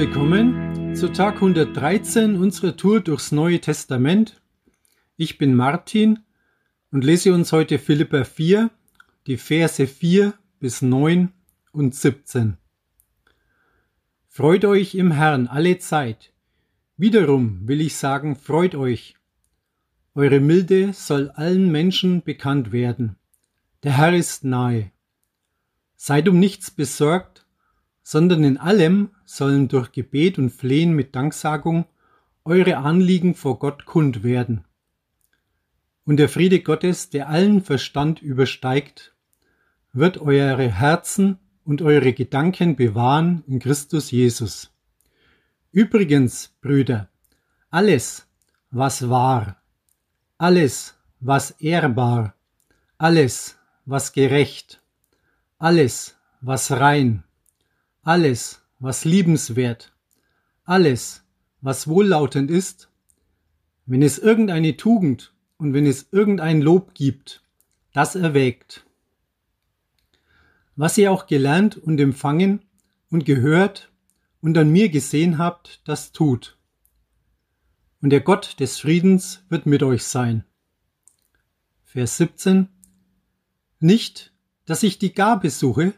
willkommen zu Tag 113 unserer Tour durchs Neue Testament. Ich bin Martin und lese uns heute Philippa 4, die Verse 4 bis 9 und 17. Freut euch im Herrn alle Zeit. Wiederum will ich sagen, freut euch. Eure Milde soll allen Menschen bekannt werden. Der Herr ist nahe. Seid um nichts besorgt, sondern in allem sollen durch Gebet und Flehen mit Danksagung eure Anliegen vor Gott kund werden. Und der Friede Gottes, der allen Verstand übersteigt, wird eure Herzen und eure Gedanken bewahren in Christus Jesus. Übrigens, Brüder, alles, was wahr, alles, was ehrbar, alles, was gerecht, alles, was rein, alles, was liebenswert, alles, was wohllautend ist, wenn es irgendeine Tugend und wenn es irgendein Lob gibt, das erwägt. Was ihr auch gelernt und empfangen und gehört und an mir gesehen habt, das tut. Und der Gott des Friedens wird mit euch sein. Vers 17 Nicht, dass ich die Gabe suche,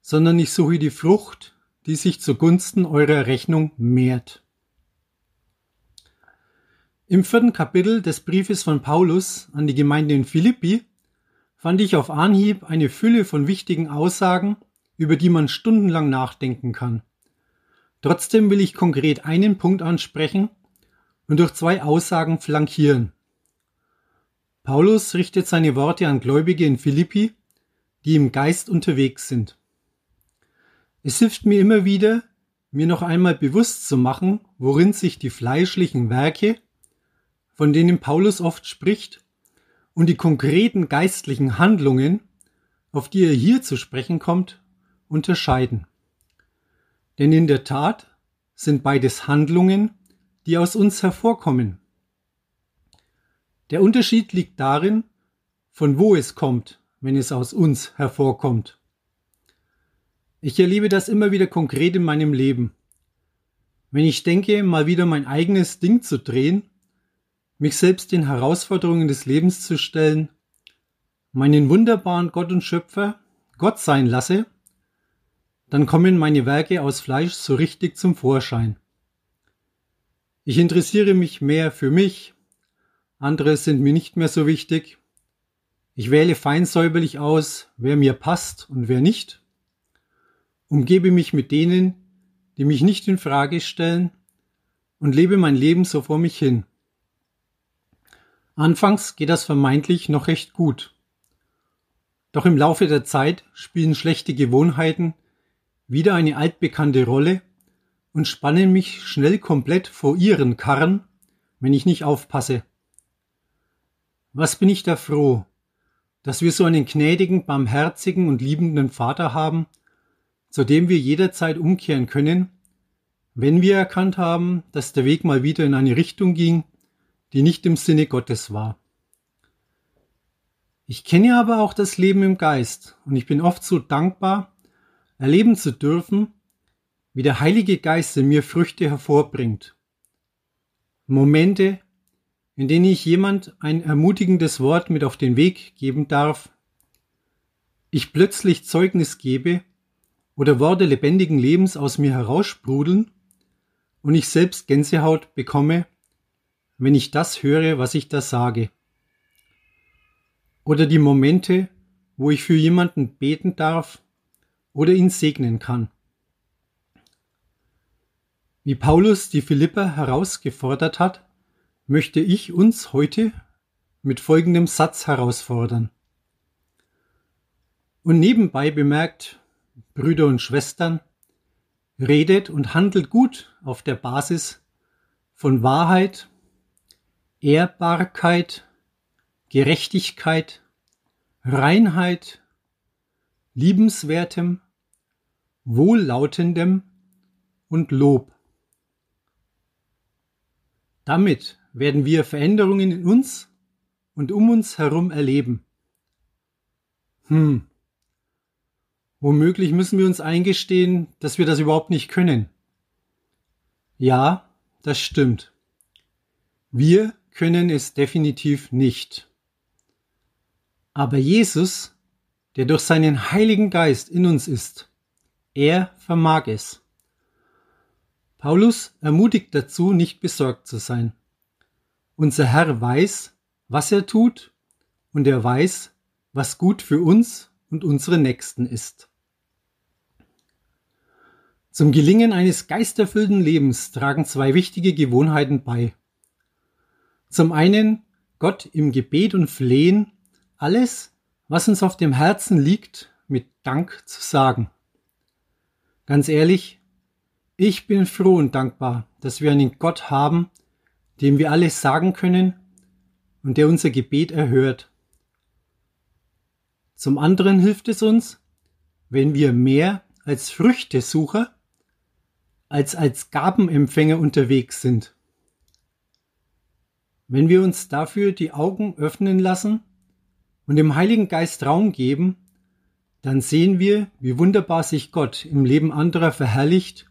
sondern ich suche die Frucht, die sich zugunsten eurer Rechnung mehrt. Im vierten Kapitel des Briefes von Paulus an die Gemeinde in Philippi fand ich auf Anhieb eine Fülle von wichtigen Aussagen, über die man stundenlang nachdenken kann. Trotzdem will ich konkret einen Punkt ansprechen und durch zwei Aussagen flankieren. Paulus richtet seine Worte an Gläubige in Philippi, die im Geist unterwegs sind. Es hilft mir immer wieder, mir noch einmal bewusst zu machen, worin sich die fleischlichen Werke, von denen Paulus oft spricht, und die konkreten geistlichen Handlungen, auf die er hier zu sprechen kommt, unterscheiden. Denn in der Tat sind beides Handlungen, die aus uns hervorkommen. Der Unterschied liegt darin, von wo es kommt, wenn es aus uns hervorkommt. Ich erlebe das immer wieder konkret in meinem Leben. Wenn ich denke, mal wieder mein eigenes Ding zu drehen, mich selbst den Herausforderungen des Lebens zu stellen, meinen wunderbaren Gott und Schöpfer Gott sein lasse, dann kommen meine Werke aus Fleisch so richtig zum Vorschein. Ich interessiere mich mehr für mich, andere sind mir nicht mehr so wichtig. Ich wähle feinsäuberlich aus, wer mir passt und wer nicht, umgebe mich mit denen, die mich nicht in Frage stellen und lebe mein Leben so vor mich hin. Anfangs geht das vermeintlich noch recht gut. Doch im Laufe der Zeit spielen schlechte Gewohnheiten wieder eine altbekannte Rolle und spannen mich schnell komplett vor ihren Karren, wenn ich nicht aufpasse. Was bin ich da froh, dass wir so einen gnädigen, barmherzigen und liebenden Vater haben, zu dem wir jederzeit umkehren können, wenn wir erkannt haben, dass der Weg mal wieder in eine Richtung ging, die nicht im Sinne Gottes war. Ich kenne aber auch das Leben im Geist und ich bin oft so dankbar, erleben zu dürfen, wie der Heilige Geist in mir Früchte hervorbringt. Momente, in denen ich jemand ein ermutigendes Wort mit auf den Weg geben darf, ich plötzlich Zeugnis gebe oder Worte lebendigen Lebens aus mir heraussprudeln und ich selbst Gänsehaut bekomme, wenn ich das höre, was ich da sage. Oder die Momente, wo ich für jemanden beten darf oder ihn segnen kann. Wie Paulus die Philipper herausgefordert hat, möchte ich uns heute mit folgendem Satz herausfordern. Und nebenbei bemerkt, Brüder und Schwestern, redet und handelt gut auf der Basis von Wahrheit Ehrbarkeit, Gerechtigkeit, Reinheit, Liebenswertem, Wohllautendem und Lob. Damit werden wir Veränderungen in uns und um uns herum erleben. Hm. Womöglich müssen wir uns eingestehen, dass wir das überhaupt nicht können. Ja, das stimmt. Wir können es definitiv nicht. Aber Jesus, der durch seinen Heiligen Geist in uns ist, er vermag es. Paulus ermutigt dazu, nicht besorgt zu sein. Unser Herr weiß, was er tut, und er weiß, was gut für uns und unsere Nächsten ist. Zum Gelingen eines geisterfüllten Lebens tragen zwei wichtige Gewohnheiten bei. Zum einen Gott im Gebet und Flehen alles, was uns auf dem Herzen liegt, mit Dank zu sagen. Ganz ehrlich, ich bin froh und dankbar, dass wir einen Gott haben, dem wir alles sagen können und der unser Gebet erhört. Zum anderen hilft es uns, wenn wir mehr als Früchtesucher als als Gabenempfänger unterwegs sind. Wenn wir uns dafür die Augen öffnen lassen und dem Heiligen Geist Raum geben, dann sehen wir, wie wunderbar sich Gott im Leben anderer verherrlicht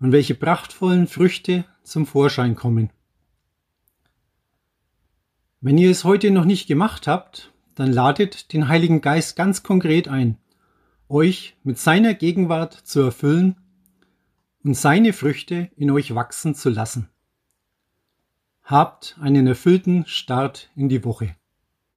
und welche prachtvollen Früchte zum Vorschein kommen. Wenn ihr es heute noch nicht gemacht habt, dann ladet den Heiligen Geist ganz konkret ein, euch mit seiner Gegenwart zu erfüllen und seine Früchte in euch wachsen zu lassen. Habt einen erfüllten Start in die Woche.